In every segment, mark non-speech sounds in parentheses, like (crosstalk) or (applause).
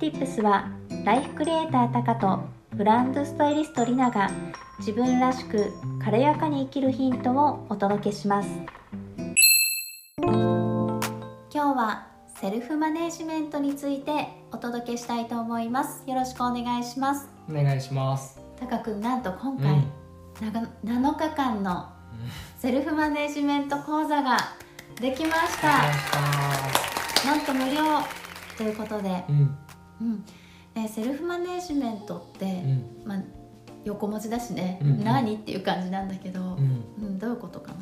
Tips はライフクリエイタータカとブランドスタイリストリナが自分らしく軽やかに生きるヒントをお届けします。今日はセルフマネジメントについてお届けしたいと思います。よろしくお願いします。お願いします。タカ君なんと今回、うん、7日間のセルフマネジメント講座ができました、なんと無料ということで、うん、うん。ね、セルフマネジメントって、うん、まあ、横文字だしね、うんうん、何っていう感じなんだけど、うん、うん、どういうことかな？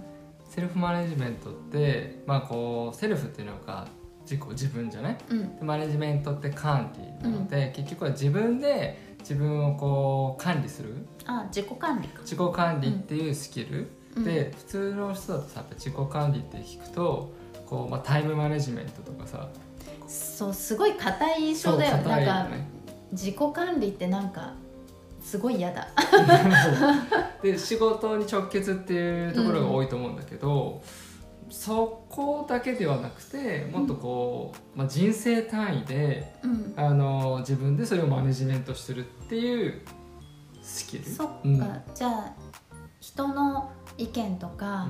セルフマネジメントって、まあ、こうセルフっていうのが自己自分じゃない、うん、マネジメントって管理なので、結局は自分で自分をこう管理する。あ自己管理か。自己管理っていうスキル、で普通の人だとさ自己管理って聞くとこう、まあ、タイムマネジメントとかさそうすごい硬い印象だよ。ね。なんか自己管理ってなんかすごい嫌だ。(laughs) で仕事に直結っていうところが多いと思うんだけど、うん、そこだけではなくてもっとこう、うん、まあ、人生単位で、うん、あの自分でそれをマネジメントするっていうスキル？そっか、じゃあ人の意見とか、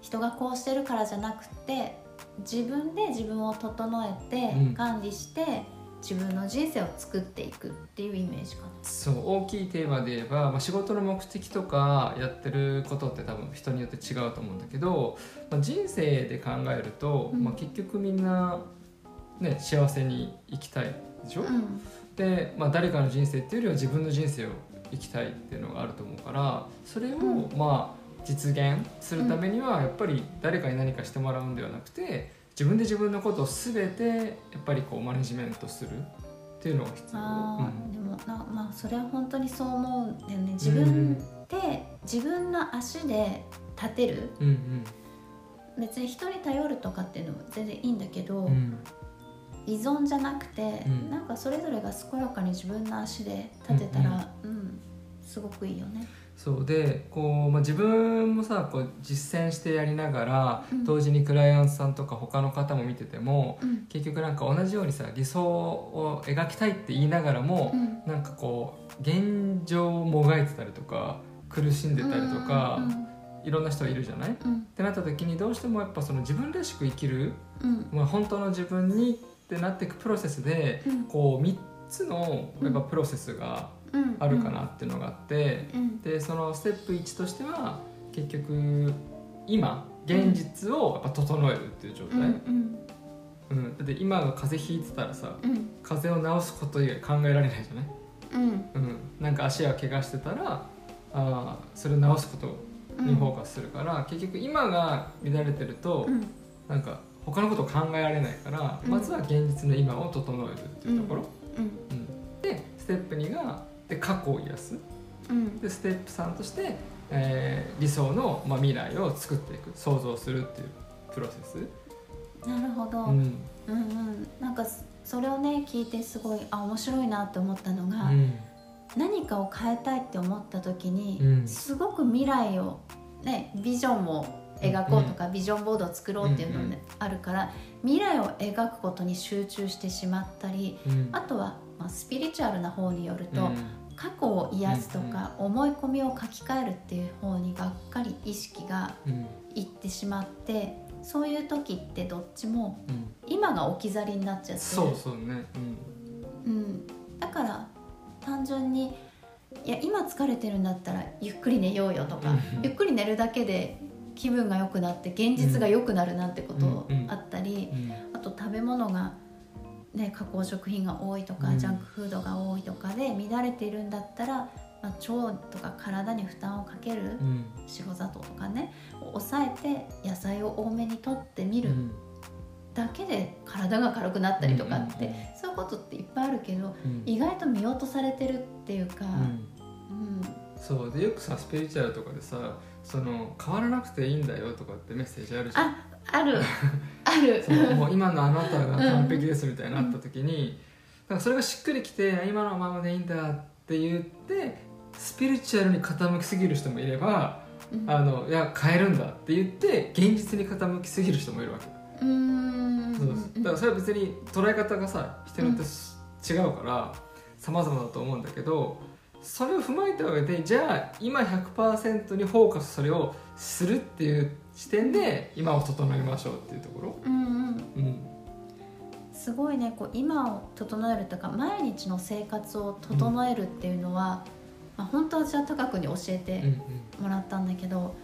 人がこうしてるからじゃなくて自分で自分を整えて管理して、自分の人生を作っていくっていうイメージかな。そう大きいテーマで言えば、まあ、仕事の目的とかやってることって多分人によって違うと思うんだけど、まあ、人生で考えると、うん、まあ、結局みんな、ね、幸せに生きたいでしょ、うん、で、まあ、誰かの人生っていうよりは自分の人生を生きたいっていうのがあると思うからそれを、まあ実現するためにはやっぱり誰かに何かしてもらうんではなくて自分で自分のことを全てやっぱりこうマネジメントするっていうのが必要、あうん、でもなまあそれは本当にそう思うんだよね。自分で自分の足で立てる、うんうん、別に人に頼るとかっていうのも全然いいんだけど、うん、依存じゃなくて、うん、なんかそれぞれが健やかに自分の足で立てたら、うん、うん、すごくいいよね。そうでこう、まあ、自分もさこう実践してやりながら、うん、同時にクライアントさんとか他の方も見てても、うん、結局なんか同じようにさ理想を描きたいって言いながらも、うん、なんかこう現状をもがいてたりとか苦しんでたりとか、うん、いろんな人いるじゃない、ってなった時にどうしてもやっぱその自分らしく生きる、まあ、本当の自分にってなっていくプロセスで、こう3つのやっぱプロセスが、あるかなっていうのがあって、うん、でそのステップ1としては結局今現実をやっぱ整えるっていう状態、うん、うん、だって今が風邪ひいてたらさ、うん、風邪を治すこと以外考えられないじゃない、うん。うん、なんか足が怪我してたらあそれを治すことにフォーカスするから、結局今が乱れてると、うん、なんか他のことを考えられないから、まずは現実の今を整えるっていうところ、うん。でステップ2がで過去を癒す、うん、でステップ3として、えー、理想の、まあ、未来を作っていく。想像するっていうプロセス。なるほど、うん、うんうん。なんかそれをね聞いてすごいあ面白いなって思ったのが、うん、何かを変えたいって思った時に、うん、すごく未来をねビジョンを描こうとか、ビジョンボードを作ろうっていうのね、あるから未来を描くことに集中してしまったり、あとは、まあ、スピリチュアルな方によると、過去を癒すとか、思い込みを書き換えるっていう方にばっかり意識がいってしまって、そういう時ってどっちも今が置き去りになっちゃってそうそうね、うん、うん、だから単純にいや今疲れてるんだったらゆっくり寝ようよとか、ゆっくり寝るだけで気分が良くなって現実が良くなるなんてことあったり、あと食べ物がね、加工食品が多いとか、うん、ジャンクフードが多いとかで乱れているんだったら、まあ、腸とか体に負担をかける、うん、白砂糖とかね抑えて野菜を多めにとってみる、だけで体が軽くなったりとかって、そういうことっていっぱいあるけど、意外と見落とされてるっていうか。うん。そうでよくさスピリチュアルとかでさその変わらなくていいんだよとかってメッセージあるじゃん。あある (laughs) ある。そうもう今のあなたが完璧ですみたいになった時に、うん、かそれがしっくりきて今のままでいいんだって言ってスピリチュアルに傾きすぎる人もいれば、うん、あのいや変えるんだって言って現実に傾きすぎる人もいるわけ。うん。そうだからそれは別に捉え方がさ人によって違うから様々だと思うんだけどそれを踏まえた上でじゃあ今100%にフォーカスそれをするっていう視点で今を整えましょうっていうところ、うんうん。うん。すごいねこう今を整えるとか毎日の生活を整えるっていうのは、まあ、本当は私は高くに教えてうんもらったんだけど、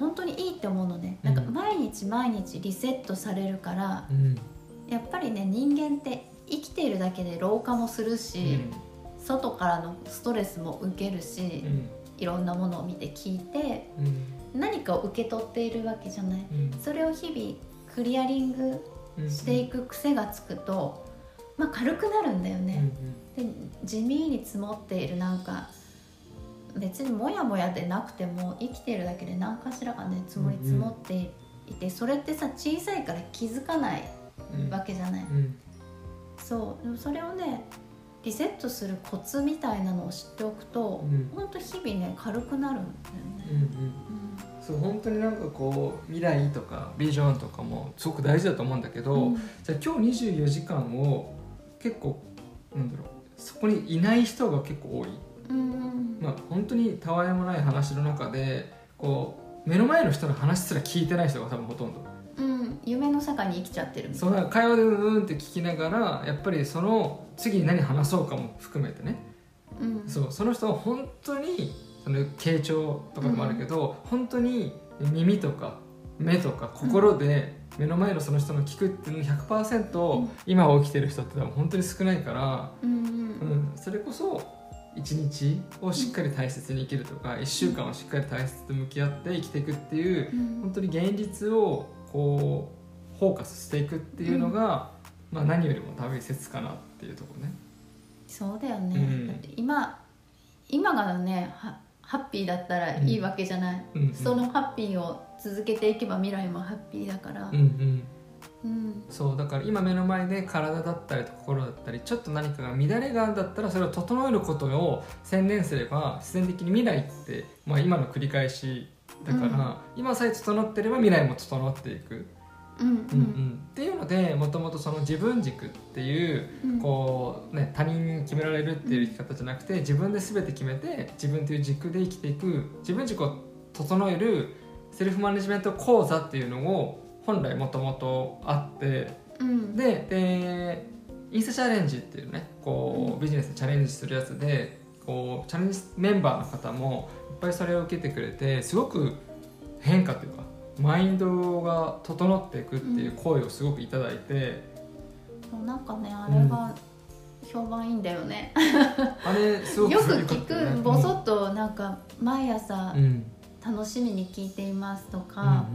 本当にいいって思うのね。なんかうん毎日毎日リセットされるから、うん。やっぱりね人間って生きているだけで老化もするうし、ん。外からのストレスも受けるうし、んいろんなものを見て聞いてうん。何かを受け取っているわけじゃない。うん。それを日々クリアリングうんしていく癖がつくと、まあ、軽くなるんだようんね、で地味に積もっているなんか別にモヤモヤでなくても生きているだけで何かしらがね積もり積もっていて、それってさ小さいから気づかないうんわけじゃない、うん。そう。でもそれをねリセットするコツみたいなのを知っておくと、うん。ほんと日々ね軽くなるんだようんうん。ね、そう本当になんかこう未来とかビジョンとかもすごく大事だと思うんだけど、うん。じゃあ今日24時間を結構なんだろうそこにいない人が結構多い、うんうん。まあ、本当にたわいもない話の中でこう目の前の人の話すら聞いてない人が多分ほとんど。うん、夢の中に生きちゃってるみたそいうな会話でうんうんって聞きながらやっぱりその次に何話そうかも含めてね。うん。そうその人は本当にその傾聴とかでもあるけど、本当に耳とか目とか心で目の前のその人の聞くっていうの100%、うん。今起きてる人って多分本当に少ないから、うんうん。うん、それこそ一日をしっかり大切に生きるとか、1週間をしっかり大切と向き合って生きていくっていううん。本当に現実をこうフォーカスしていくっていうのが、まあ、何よりも大切かなっていうところね。そうだよね、うん。今今がねはハッピーだったらいいわけじゃない、うん。うん。そのハッピーを続けていけば未来もハッピーだから。うんうん。うん。そうだから今目の前で体だったりと心だったりちょっと何かが乱れがあるんだったらそれを整えることを専念すれば自然的に未来って、まあ、今の繰り返しだから、うん。今さえ整ってれば未来も整っていく、うんううんん。っていうのでもともとその自分軸っていううん。こう、ね、他人に決められるっていう生き方じゃなくて自分で全て決めて自分という軸で生きていく自分軸を整えるセルフマネジメント講座っていうのを本来もともとあってうん。ででインスタチャレンジっていうねこうビジネスにチャレンジするやつでこうチャレンジメンバーの方もいっぱいそれを受けてくれてすごく変化というかマインドが整っていくっていう声をすごくいただいて、そうなんかねあれが評判いいんだよね、あれすごくよく聞くボソッとなんか毎朝うん。楽しみに聞いていますとうんか、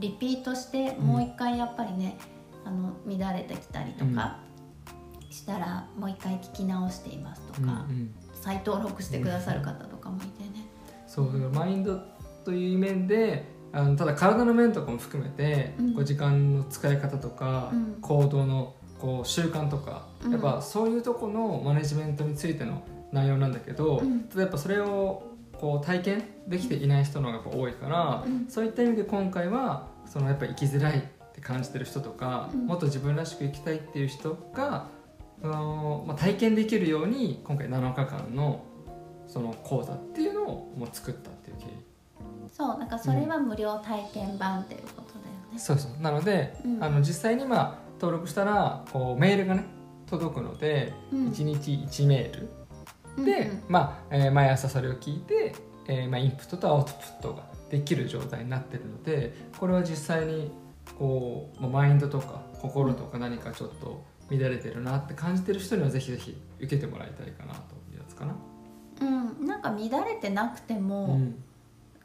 リピートしてもう一回やっぱりね、あの乱れてきたりとかしたらもう一回聞き直していますとうんか、うん再登録してくださる方とかもいてね。そうマインドという面であのただ体の面とかも含めて、うん。こう時間の使い方とか、うん。行動のこう習慣とか、うん。やっぱそういうとこのマネジメントについての内容なんだけど、うん。ただやっぱそれをこう体験できていない人の方が多いから、うん。そういった意味で今回はそのやっぱ生きづらいって感じてる人とか、うん。もっと自分らしく生きたいっていう人が、あのまあ、体験できるように今回7日間のその講座っていうのをもう作ったっていう経緯。そうなんかそれは無料体験版っていうことだよね。そうそう。なので、うん。あの実際にまあ登録したらこうメールがね届くので、うん。1日1メール。で、うん。まあえー毎朝それを聞いて、えーまあ、インプットとアウトプットができる状態になってるのでこれは実際にこうまあマインドとか心とか何かちょっと乱れてるなって感じてる人にはぜひぜひ受けてもらいたいかなというやつかな。うん、なんか乱れてなくても、うん。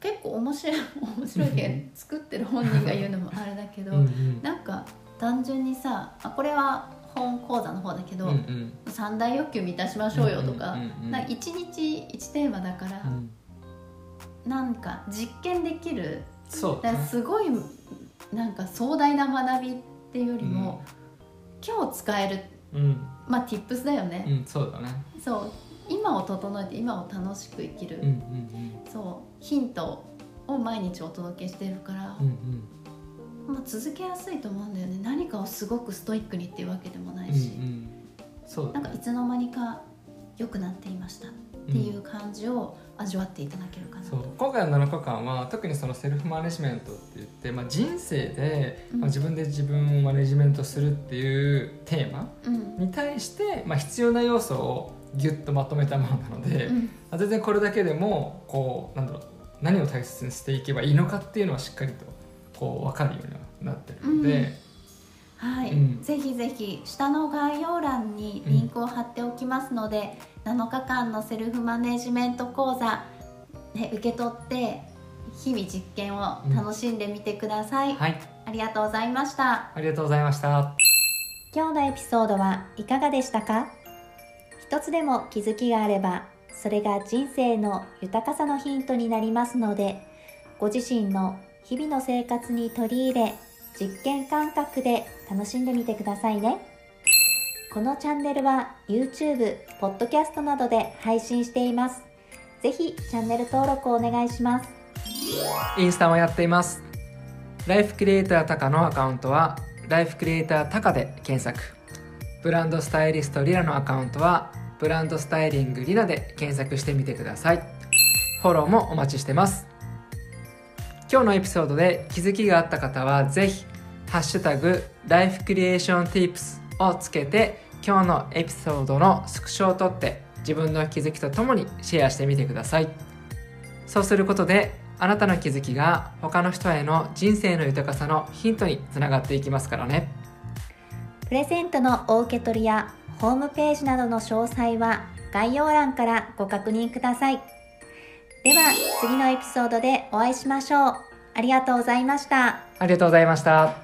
結構面白い面白いけど作ってる本人が言うのもあれだけど、うんうん。なんか単純にさあこれは本講座の方だけど、うんうん。三大欲求満たしましょうよとか,、うんうんうんなんか一日一テーマだから、うん。なんか実験できるそうだねすごいなんか壮大な学びっていうよりも、今日使えるうん。まあ tips だよね、うんそうだね。そう。今を整えて今を楽しく生きる、うんうんそう。ヒントを毎日お届けしてるからうん、うん。うんまあ、続けやすいと思うんだよね。何かをすごくストイックにっていうわけでもないし、うんうん。そうなんかいつの間にか良くなっていましたっていう感じを味わっていただけるかなと、そう。今回の7日間は特にそのセルフマネジメントって言って、まあ、人生で、うん。まあ、自分で自分をマネジメントするっていうテーマうん。に対して、まあ、必要な要素をギュッとまとめたものなので、うん。まあ全然これだけでもこうなんだろう何を大切にしていけばいいのかっていうのはしっかりとこう分かるようにはなってるので、はい、うん。ぜひぜひ下の概要欄にリンクを貼っておきますので、7日間のセルフマネジメント講座、ね、受け取って日々実験を楽しんでみてください、はい。ありがとうございました。ありがとうございました。今日のエピソードはいかがでしたか？一つでも気づきがあればそれが人生の豊かさのヒントになりますのでご自身の日々の生活に取り入れ実験感覚で楽しんでみてくださいねこのチャンネルは YouTube、Podcast などで配信していますぜひチャンネル登録をお願いしますインスタもやっています。ライフクリエイタータカのアカウントは、ライフクリエイタータカで検索。ブランドスタイリストリラのアカウントは、ブランドスタイリングリラで検索してみてください。フォローもお待ちしてます。今日のエピソードで気づきがあった方は、ぜひ、ハッシュタグ、ライフクリエーションティープスをつけて、今日のエピソードのスクショを撮って、自分の気づきとともにシェアしてみてください。そうすることであなたの気づきが他の人への人生の豊かさのヒントにつながっていきますからねプレゼントのお受け取りやホームページなどの詳細は概要欄からご確認ください。では次のエピソードでお会いしましょう。ありがとうございました。ありがとうございました